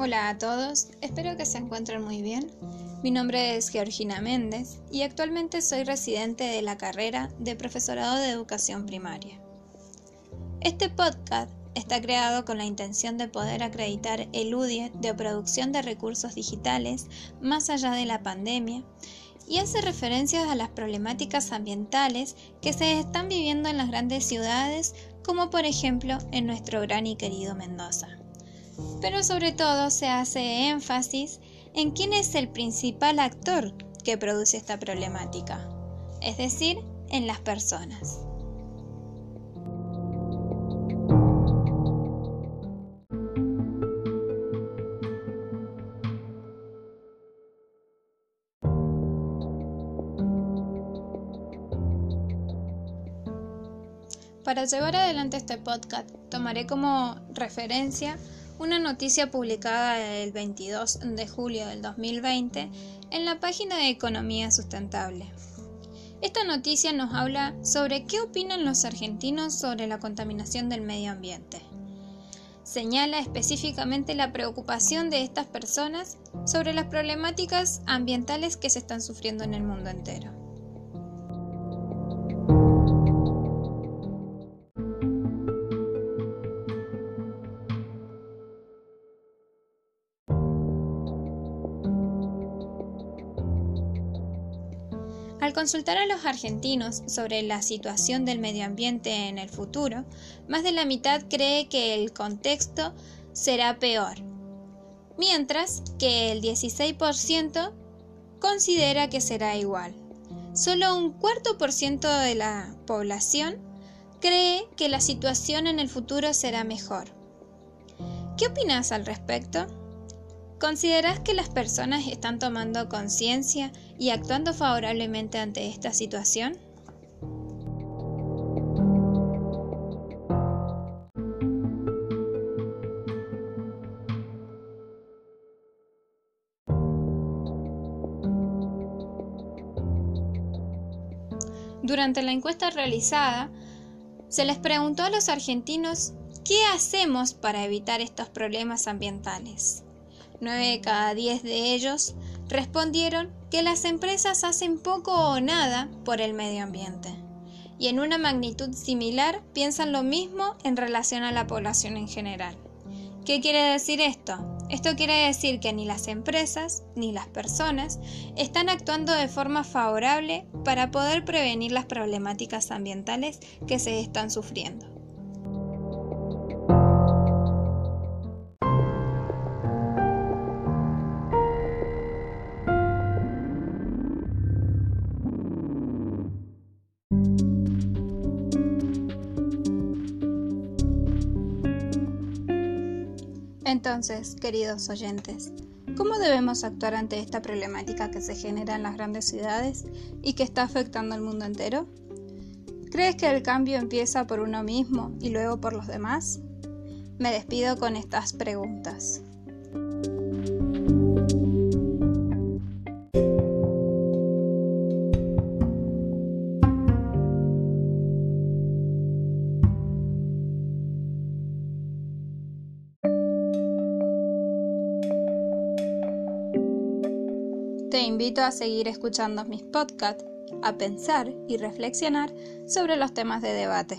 Hola a todos, espero que se encuentren muy bien. Mi nombre es Georgina Méndez y actualmente soy residente de la carrera de Profesorado de Educación Primaria. Este podcast está creado con la intención de poder acreditar el UDIE de producción de recursos digitales más allá de la pandemia y hace referencias a las problemáticas ambientales que se están viviendo en las grandes ciudades, como por ejemplo en nuestro gran y querido Mendoza pero sobre todo se hace énfasis en quién es el principal actor que produce esta problemática, es decir, en las personas. Para llevar adelante este podcast tomaré como referencia una noticia publicada el 22 de julio del 2020 en la página de Economía Sustentable. Esta noticia nos habla sobre qué opinan los argentinos sobre la contaminación del medio ambiente. Señala específicamente la preocupación de estas personas sobre las problemáticas ambientales que se están sufriendo en el mundo entero. Al consultar a los argentinos sobre la situación del medio ambiente en el futuro, más de la mitad cree que el contexto será peor, mientras que el 16% considera que será igual. Solo un cuarto por ciento de la población cree que la situación en el futuro será mejor. ¿Qué opinas al respecto? ¿Consideras que las personas están tomando conciencia y actuando favorablemente ante esta situación? Durante la encuesta realizada, se les preguntó a los argentinos qué hacemos para evitar estos problemas ambientales. 9 de cada 10 de ellos respondieron que las empresas hacen poco o nada por el medio ambiente. Y en una magnitud similar piensan lo mismo en relación a la población en general. ¿Qué quiere decir esto? Esto quiere decir que ni las empresas ni las personas están actuando de forma favorable para poder prevenir las problemáticas ambientales que se están sufriendo. Entonces, queridos oyentes, ¿cómo debemos actuar ante esta problemática que se genera en las grandes ciudades y que está afectando al mundo entero? ¿Crees que el cambio empieza por uno mismo y luego por los demás? Me despido con estas preguntas. Te invito a seguir escuchando mis podcasts, a pensar y reflexionar sobre los temas de debate.